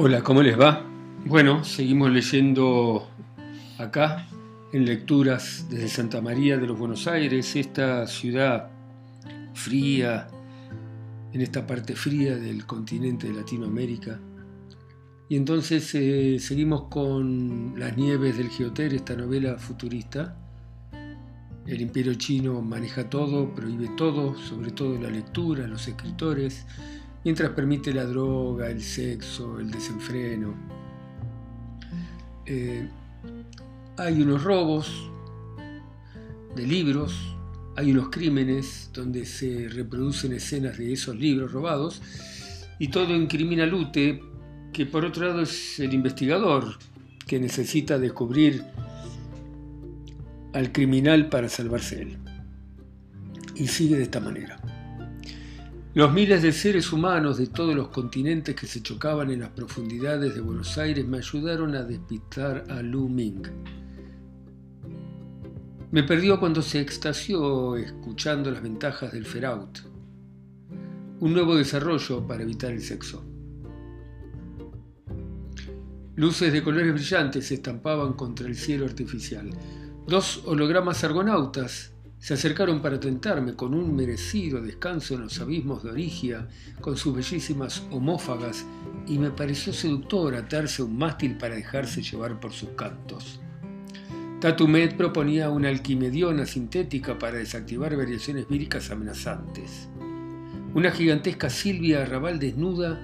Hola, ¿cómo les va? Bueno, seguimos leyendo acá en lecturas desde Santa María de los Buenos Aires, esta ciudad fría, en esta parte fría del continente de Latinoamérica. Y entonces eh, seguimos con Las Nieves del Geoter, esta novela futurista. El imperio chino maneja todo, prohíbe todo, sobre todo la lectura, los escritores, mientras permite la droga, el sexo, el desenfreno. Eh, hay unos robos de libros, hay unos crímenes donde se reproducen escenas de esos libros robados y todo incrimina a Lute, que por otro lado es el investigador que necesita descubrir al criminal para salvarse él. Y sigue de esta manera. Los miles de seres humanos de todos los continentes que se chocaban en las profundidades de Buenos Aires me ayudaron a despistar a Lu Ming. Me perdió cuando se extasió escuchando las ventajas del Feraut, un nuevo desarrollo para evitar el sexo. Luces de colores brillantes se estampaban contra el cielo artificial. Dos hologramas argonautas se acercaron para tentarme con un merecido descanso en los abismos de Origia, con sus bellísimas homófagas, y me pareció seductor atarse un mástil para dejarse llevar por sus cantos. Tatumet proponía una alquimediona sintética para desactivar variaciones víricas amenazantes. Una gigantesca Silvia Arrabal desnuda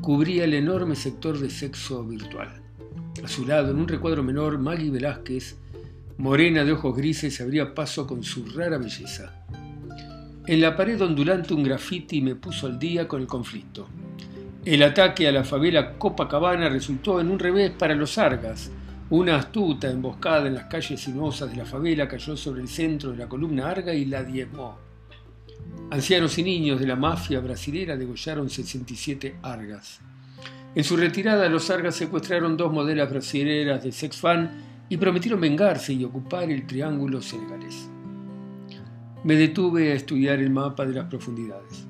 cubría el enorme sector de sexo virtual. A su lado, en un recuadro menor, Maggie Velázquez morena de ojos grises, se abría paso con su rara belleza. En la pared ondulante un grafiti me puso al día con el conflicto. El ataque a la favela Copacabana resultó en un revés para los Argas. Una astuta emboscada en las calles sinuosas de la favela cayó sobre el centro de la columna Arga y la diezmó. Ancianos y niños de la mafia brasilera degollaron 67 Argas. En su retirada, los Argas secuestraron dos modelos brasileras de sex fan y prometieron vengarse y ocupar el triángulo senegalés. Me detuve a estudiar el mapa de las profundidades.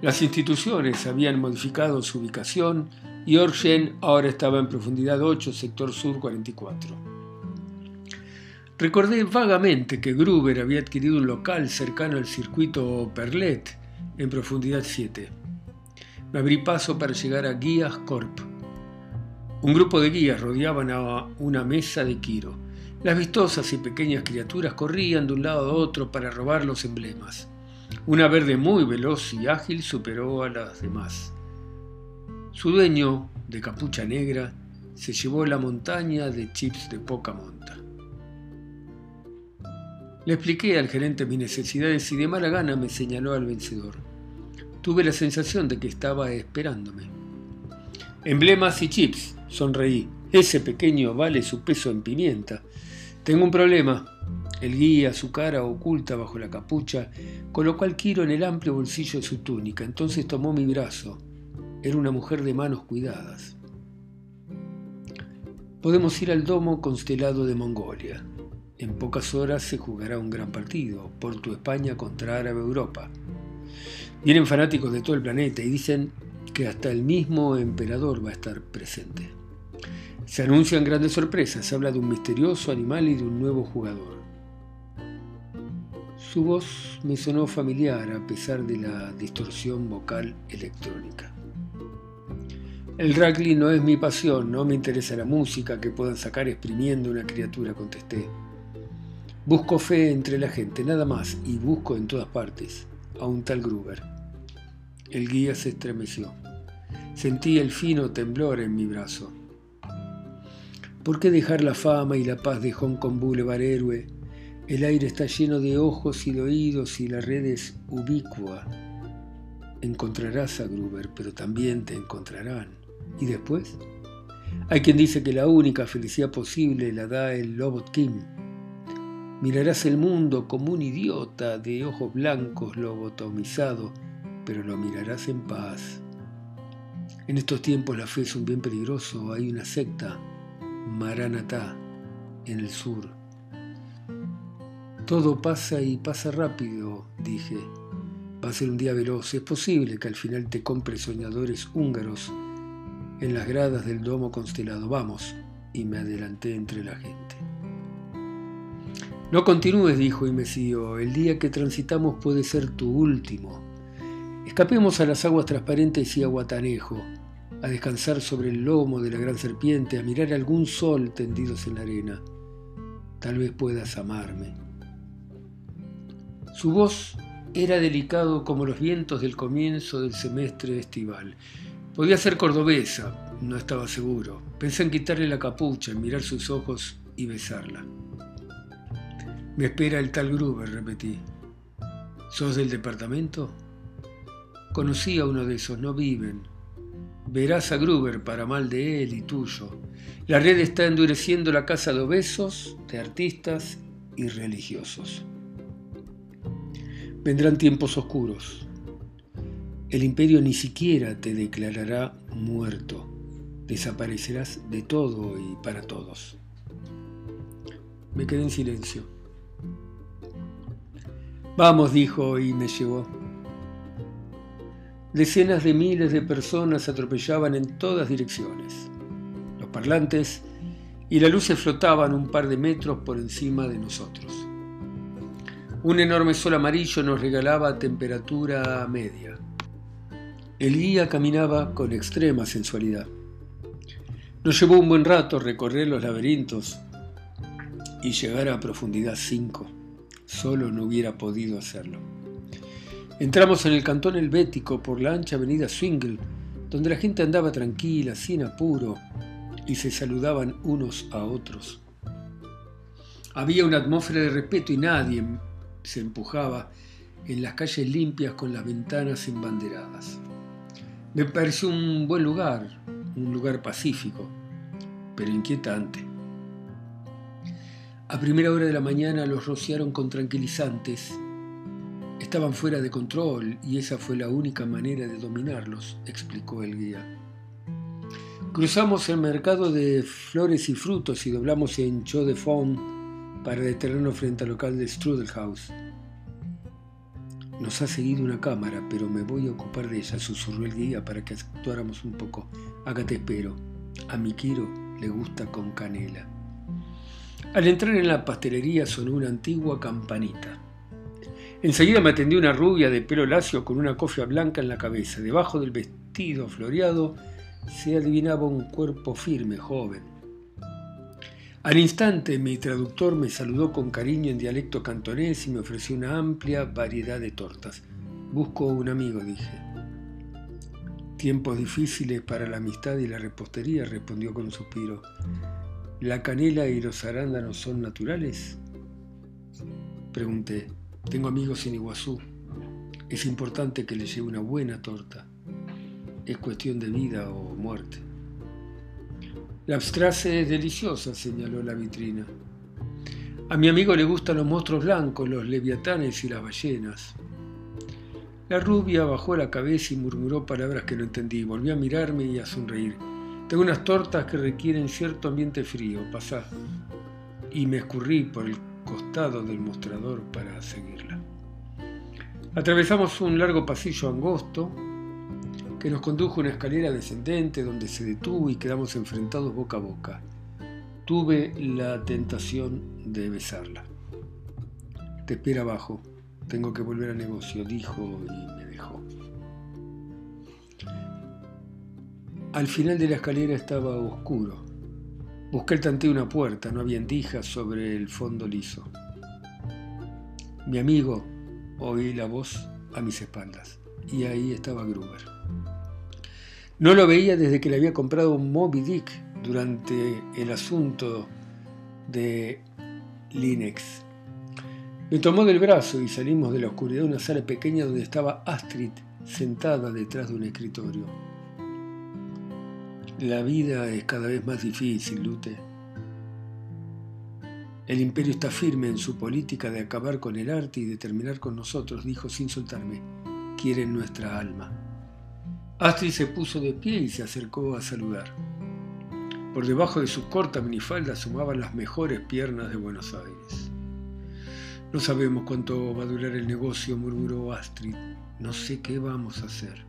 Las instituciones habían modificado su ubicación y Orgen ahora estaba en profundidad 8, sector sur 44. Recordé vagamente que Gruber había adquirido un local cercano al circuito Perlet en profundidad 7. Me abrí paso para llegar a Guías Corp, un grupo de guías rodeaban a una mesa de Quiro. Las vistosas y pequeñas criaturas corrían de un lado a otro para robar los emblemas. Una verde muy veloz y ágil superó a las demás. Su dueño, de capucha negra, se llevó la montaña de chips de poca monta. Le expliqué al gerente mis necesidades y de mala gana me señaló al vencedor. Tuve la sensación de que estaba esperándome. Emblemas y chips, Sonreí. Ese pequeño vale su peso en pimienta. Tengo un problema. El guía, su cara oculta bajo la capucha, colocó al Quiro en el amplio bolsillo de su túnica. Entonces tomó mi brazo. Era una mujer de manos cuidadas. Podemos ir al domo constelado de Mongolia. En pocas horas se jugará un gran partido, Porto España contra Árabe Europa. Vienen fanáticos de todo el planeta y dicen que hasta el mismo emperador va a estar presente. Se anuncian grandes sorpresas, se habla de un misterioso animal y de un nuevo jugador. Su voz me sonó familiar a pesar de la distorsión vocal electrónica. El rugby no es mi pasión, no me interesa la música que puedan sacar exprimiendo una criatura, contesté. Busco fe entre la gente, nada más, y busco en todas partes a un tal Gruber. El guía se estremeció. Sentí el fino temblor en mi brazo. ¿Por qué dejar la fama y la paz de Hong Kong Boulevard héroe? El aire está lleno de ojos y de oídos y la red es ubicua. Encontrarás a Gruber, pero también te encontrarán. ¿Y después? Hay quien dice que la única felicidad posible la da el Lobot King. Mirarás el mundo como un idiota de ojos blancos lobotomizado, pero lo mirarás en paz. En estos tiempos la fe es un bien peligroso. Hay una secta Maranatá, en el sur. Todo pasa y pasa rápido, dije. Va a ser un día veloz. Es posible que al final te compres soñadores húngaros en las gradas del domo constelado. Vamos, y me adelanté entre la gente. No continúes, dijo y me siguió. El día que transitamos puede ser tu último. Escapemos a las aguas transparentes y a Guatanejo, a descansar sobre el lomo de la gran serpiente, a mirar algún sol tendidos en la arena. Tal vez puedas amarme. Su voz era delicado como los vientos del comienzo del semestre estival. Podía ser cordobesa, no estaba seguro. Pensé en quitarle la capucha, en mirar sus ojos y besarla. Me espera el tal Gruber, repetí. ¿Sos del departamento? Conocí a uno de esos, no viven. Verás a Gruber para mal de él y tuyo. La red está endureciendo la casa de obesos, de artistas y religiosos. Vendrán tiempos oscuros. El imperio ni siquiera te declarará muerto. Desaparecerás de todo y para todos. Me quedé en silencio. Vamos, dijo y me llevó. Decenas de miles de personas atropellaban en todas direcciones. Los parlantes y las luces flotaban un par de metros por encima de nosotros. Un enorme sol amarillo nos regalaba temperatura media. El guía caminaba con extrema sensualidad. Nos llevó un buen rato recorrer los laberintos y llegar a profundidad 5 solo no hubiera podido hacerlo. Entramos en el cantón helvético por la ancha avenida Swingle, donde la gente andaba tranquila, sin apuro, y se saludaban unos a otros. Había una atmósfera de respeto y nadie se empujaba en las calles limpias con las ventanas embanderadas. Me pareció un buen lugar, un lugar pacífico, pero inquietante. A primera hora de la mañana los rociaron con tranquilizantes. Estaban fuera de control y esa fue la única manera de dominarlos, explicó el guía. Cruzamos el mercado de flores y frutos y doblamos en Cho de Fond para detenernos frente al local de Strudelhaus. Nos ha seguido una cámara, pero me voy a ocupar de ella, susurró el guía para que actuáramos un poco. Acá te espero. A mi Kiro le gusta con canela. Al entrar en la pastelería sonó una antigua campanita. Enseguida me atendió una rubia de pelo lacio con una cofia blanca en la cabeza. Debajo del vestido floreado se adivinaba un cuerpo firme, joven. Al instante mi traductor me saludó con cariño en dialecto cantonés y me ofreció una amplia variedad de tortas. Busco un amigo, dije. Tiempos difíciles para la amistad y la repostería, respondió con un suspiro. ¿La canela y los arándanos son naturales? Pregunté. Tengo amigos en Iguazú. Es importante que les lleve una buena torta. Es cuestión de vida o muerte. La abstrace es deliciosa, señaló la vitrina. A mi amigo le gustan los monstruos blancos, los leviatanes y las ballenas. La rubia bajó la cabeza y murmuró palabras que no entendí. Volvió a mirarme y a sonreír. Tengo unas tortas que requieren cierto ambiente frío, pasá. Y me escurrí por el costado del mostrador para seguirla. Atravesamos un largo pasillo angosto que nos condujo a una escalera descendente donde se detuvo y quedamos enfrentados boca a boca. Tuve la tentación de besarla. Te espera abajo, tengo que volver al negocio, dijo y me dejó. Al final de la escalera estaba oscuro. Busqué el tanteo una puerta, no había endijas sobre el fondo liso. Mi amigo, oí la voz a mis espaldas, y ahí estaba Gruber. No lo veía desde que le había comprado un Moby Dick durante el asunto de Linex. Me tomó del brazo y salimos de la oscuridad de una sala pequeña donde estaba Astrid sentada detrás de un escritorio. La vida es cada vez más difícil, Lute. El imperio está firme en su política de acabar con el arte y de terminar con nosotros, dijo sin soltarme. Quieren nuestra alma. Astrid se puso de pie y se acercó a saludar. Por debajo de su corta minifalda asomaban las mejores piernas de Buenos Aires. No sabemos cuánto va a durar el negocio, murmuró Astrid. No sé qué vamos a hacer.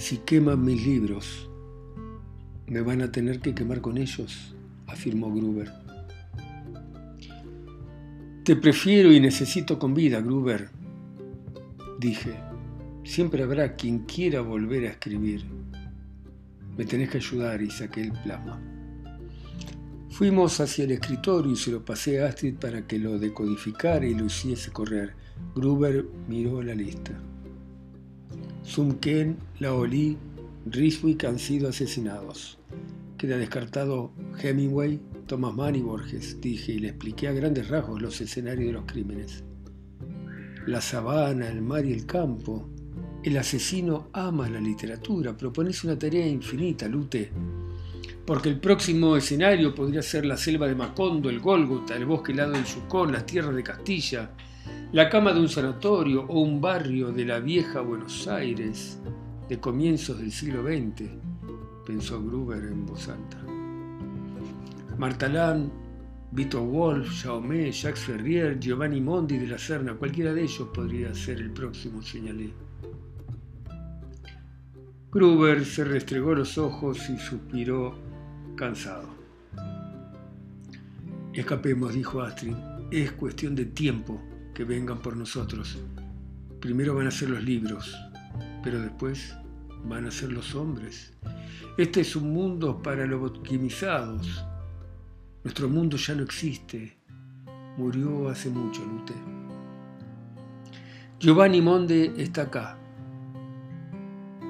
Si queman mis libros, me van a tener que quemar con ellos, afirmó Gruber. Te prefiero y necesito con vida, Gruber, dije. Siempre habrá quien quiera volver a escribir. Me tenés que ayudar y saqué el plasma. Fuimos hacia el escritorio y se lo pasé a Astrid para que lo decodificara y lo hiciese correr. Gruber miró la lista. Zumken, Laoli, Riswick han sido asesinados. Queda descartado Hemingway, Thomas Mann y Borges, dije, y le expliqué a grandes rasgos los escenarios de los crímenes. La sabana, el mar y el campo. El asesino ama la literatura. Propones una tarea infinita, Lute. Porque el próximo escenario podría ser la selva de Macondo, el Gólgota, el bosque helado del Yukon, las tierras de Castilla, la cama de un sanatorio o un barrio de la vieja Buenos Aires de comienzos del siglo XX, pensó Gruber en voz alta. Martalán, Vito Wolf, Jaume, Jacques Ferrier, Giovanni Mondi de la Serna, cualquiera de ellos podría ser el próximo, señalé. Gruber se restregó los ojos y suspiró cansado. Escapemos, dijo Astrid. Es cuestión de tiempo que vengan por nosotros. Primero van a ser los libros, pero después van a ser los hombres. Este es un mundo para lobotomizados. Nuestro mundo ya no existe. Murió hace mucho, Lute. Giovanni Monde está acá,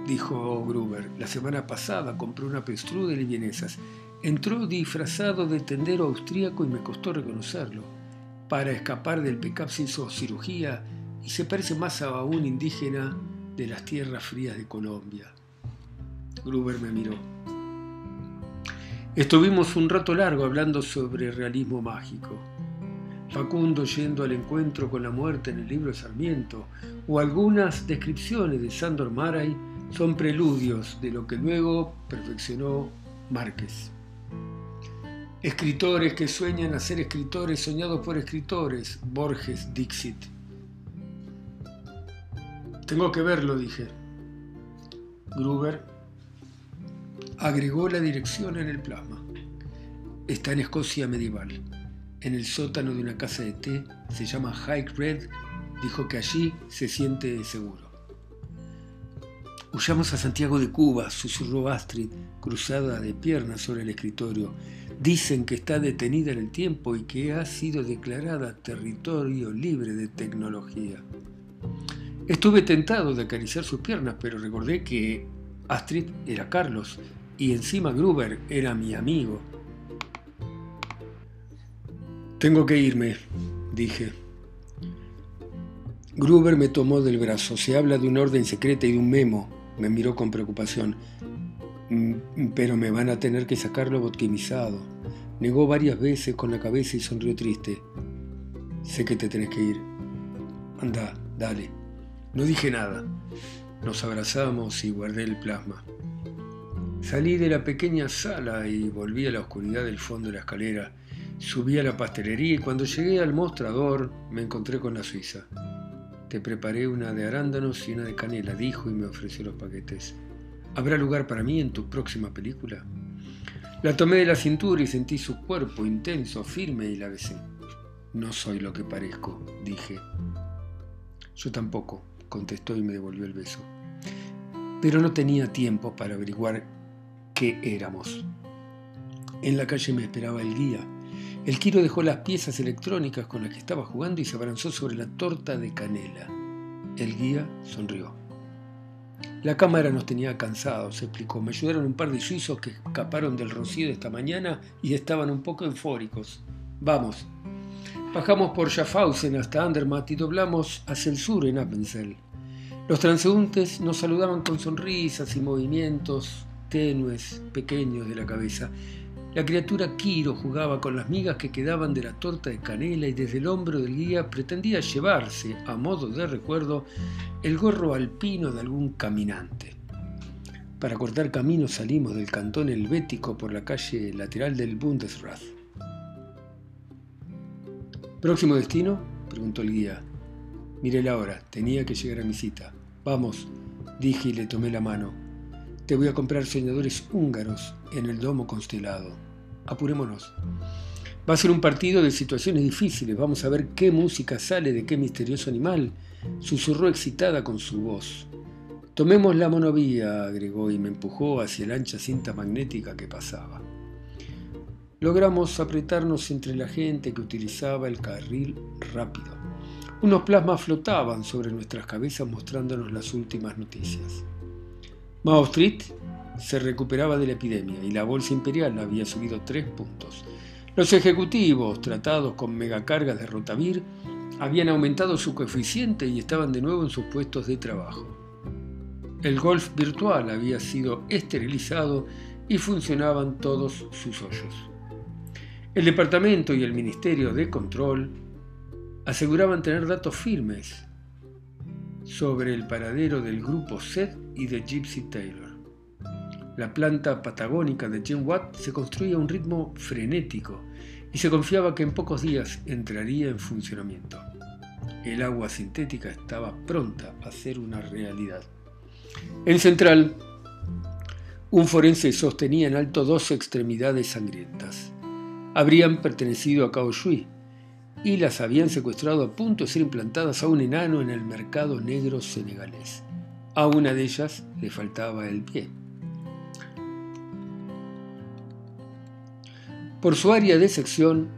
dijo Gruber. La semana pasada compré una pestruda y vienesas. Entró disfrazado de tendero austríaco y me costó reconocerlo. Para escapar del pecap se hizo cirugía y se parece más a un indígena de las tierras frías de Colombia. Gruber me miró. Estuvimos un rato largo hablando sobre realismo mágico. Facundo yendo al encuentro con la muerte en el libro de Sarmiento, o algunas descripciones de Sandor Maray son preludios de lo que luego perfeccionó Márquez. Escritores que sueñan a ser escritores soñados por escritores, Borges Dixit. Tengo que verlo, dije. Gruber agregó la dirección en el plasma. Está en Escocia medieval. En el sótano de una casa de té, se llama High Red, dijo que allí se siente seguro. Huyamos a Santiago de Cuba, susurró Astrid, cruzada de piernas sobre el escritorio. Dicen que está detenida en el tiempo y que ha sido declarada territorio libre de tecnología. Estuve tentado de acariciar sus piernas, pero recordé que Astrid era Carlos y encima Gruber era mi amigo. Tengo que irme, dije. Gruber me tomó del brazo. Se habla de una orden secreta y de un memo. Me miró con preocupación. Mm, pero me van a tener que sacarlo botquimizado. Negó varias veces con la cabeza y sonrió triste. Sé que te tenés que ir. Anda, dale. No dije nada. Nos abrazamos y guardé el plasma. Salí de la pequeña sala y volví a la oscuridad del fondo de la escalera. Subí a la pastelería y cuando llegué al mostrador me encontré con la suiza. Te preparé una de arándanos y una de canela, dijo y me ofreció los paquetes. ¿Habrá lugar para mí en tu próxima película? La tomé de la cintura y sentí su cuerpo intenso, firme y la besé. No soy lo que parezco, dije. Yo tampoco, contestó y me devolvió el beso. Pero no tenía tiempo para averiguar qué éramos. En la calle me esperaba el guía. El Quiro dejó las piezas electrónicas con las que estaba jugando y se abalanzó sobre la torta de canela. El guía sonrió. La cámara nos tenía cansados, explicó. Me ayudaron un par de suizos que escaparon del rocío de esta mañana y estaban un poco eufóricos. Vamos. Bajamos por Schaffhausen hasta Andermatt y doblamos hacia el sur en Appenzell. Los transeúntes nos saludaban con sonrisas y movimientos tenues, pequeños de la cabeza. La criatura Quiro jugaba con las migas que quedaban de la torta de canela y desde el hombro del guía pretendía llevarse, a modo de recuerdo, el gorro alpino de algún caminante. Para cortar camino salimos del cantón helvético por la calle lateral del Bundesrat. ¿Próximo destino? preguntó el guía. Miré la hora, tenía que llegar a mi cita. Vamos, dije y le tomé la mano. Te voy a comprar soñadores húngaros en el domo constelado. Apurémonos. Va a ser un partido de situaciones difíciles. Vamos a ver qué música sale de qué misterioso animal. Susurró excitada con su voz. Tomemos la monovía, agregó y me empujó hacia la ancha cinta magnética que pasaba. Logramos apretarnos entre la gente que utilizaba el carril rápido. Unos plasmas flotaban sobre nuestras cabezas mostrándonos las últimas noticias. Mao Street se recuperaba de la epidemia y la bolsa imperial había subido tres puntos. Los ejecutivos, tratados con megacargas de rotavir, habían aumentado su coeficiente y estaban de nuevo en sus puestos de trabajo. El golf virtual había sido esterilizado y funcionaban todos sus hoyos. El departamento y el Ministerio de Control aseguraban tener datos firmes sobre el paradero del grupo Seth y de Gypsy Taylor. La planta patagónica de Jim Watt se construía a un ritmo frenético y se confiaba que en pocos días entraría en funcionamiento. El agua sintética estaba pronta a ser una realidad. En Central, un forense sostenía en alto dos extremidades sangrientas. Habrían pertenecido a Cao Shui, y las habían secuestrado a punto de ser implantadas a un enano en el mercado negro senegalés. A una de ellas le faltaba el pie. Por su área de sección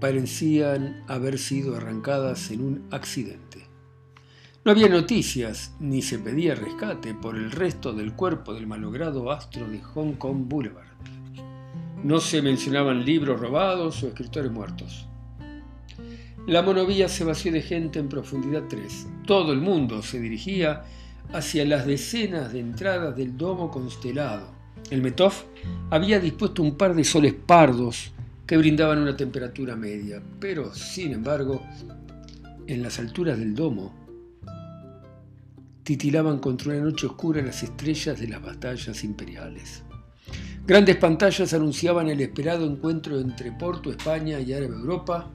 parecían haber sido arrancadas en un accidente. No había noticias ni se pedía rescate por el resto del cuerpo del malogrado astro de Hong Kong Boulevard. No se mencionaban libros robados o escritores muertos. La monovía se vació de gente en profundidad 3. Todo el mundo se dirigía hacia las decenas de entradas del domo constelado. El Metov había dispuesto un par de soles pardos que brindaban una temperatura media, pero sin embargo, en las alturas del domo titilaban contra una noche oscura las estrellas de las batallas imperiales. Grandes pantallas anunciaban el esperado encuentro entre Porto, España y Árabe Europa,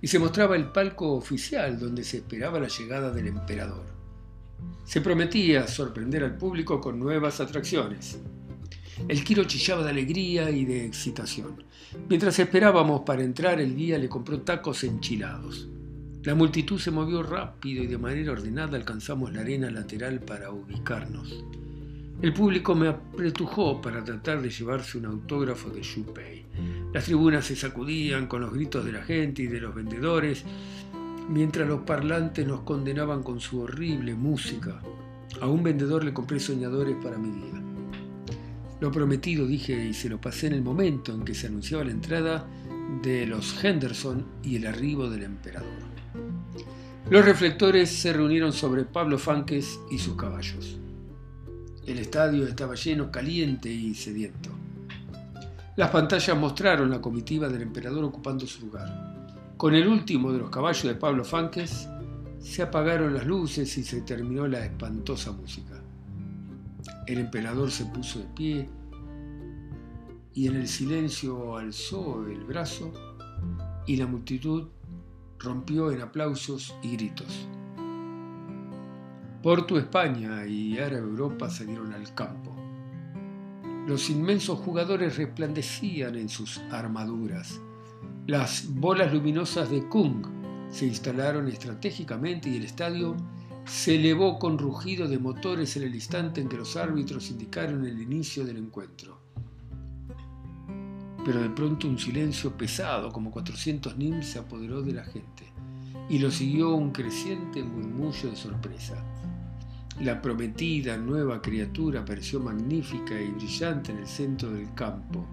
y se mostraba el palco oficial donde se esperaba la llegada del emperador. Se prometía sorprender al público con nuevas atracciones. El Quiro chillaba de alegría y de excitación. Mientras esperábamos para entrar, el guía le compró tacos enchilados. La multitud se movió rápido y de manera ordenada alcanzamos la arena lateral para ubicarnos. El público me apretujó para tratar de llevarse un autógrafo de Pei. Las tribunas se sacudían con los gritos de la gente y de los vendedores, mientras los parlantes nos condenaban con su horrible música. A un vendedor le compré soñadores para mi día. Lo prometido, dije, y se lo pasé en el momento en que se anunciaba la entrada de los Henderson y el arribo del emperador. Los reflectores se reunieron sobre Pablo Fanques y sus caballos. El estadio estaba lleno, caliente y sediento. Las pantallas mostraron la comitiva del emperador ocupando su lugar. Con el último de los caballos de Pablo Fanques, se apagaron las luces y se terminó la espantosa música. El emperador se puso de pie y en el silencio alzó el brazo y la multitud rompió en aplausos y gritos. Porto España y Árabe Europa salieron al campo. Los inmensos jugadores resplandecían en sus armaduras. Las bolas luminosas de Kung se instalaron estratégicamente y el estadio se elevó con rugido de motores en el instante en que los árbitros indicaron el inicio del encuentro. Pero de pronto un silencio pesado, como 400 nim, se apoderó de la gente y lo siguió un creciente murmullo de sorpresa. La prometida nueva criatura apareció magnífica y brillante en el centro del campo.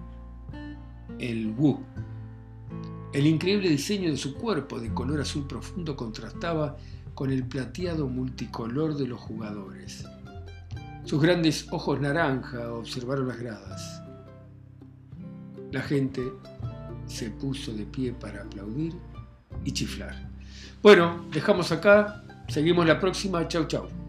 El Wu. El increíble diseño de su cuerpo de color azul profundo contrastaba con el plateado multicolor de los jugadores. Sus grandes ojos naranja observaron las gradas. La gente se puso de pie para aplaudir y chiflar. Bueno, dejamos acá, seguimos la próxima, chau chau.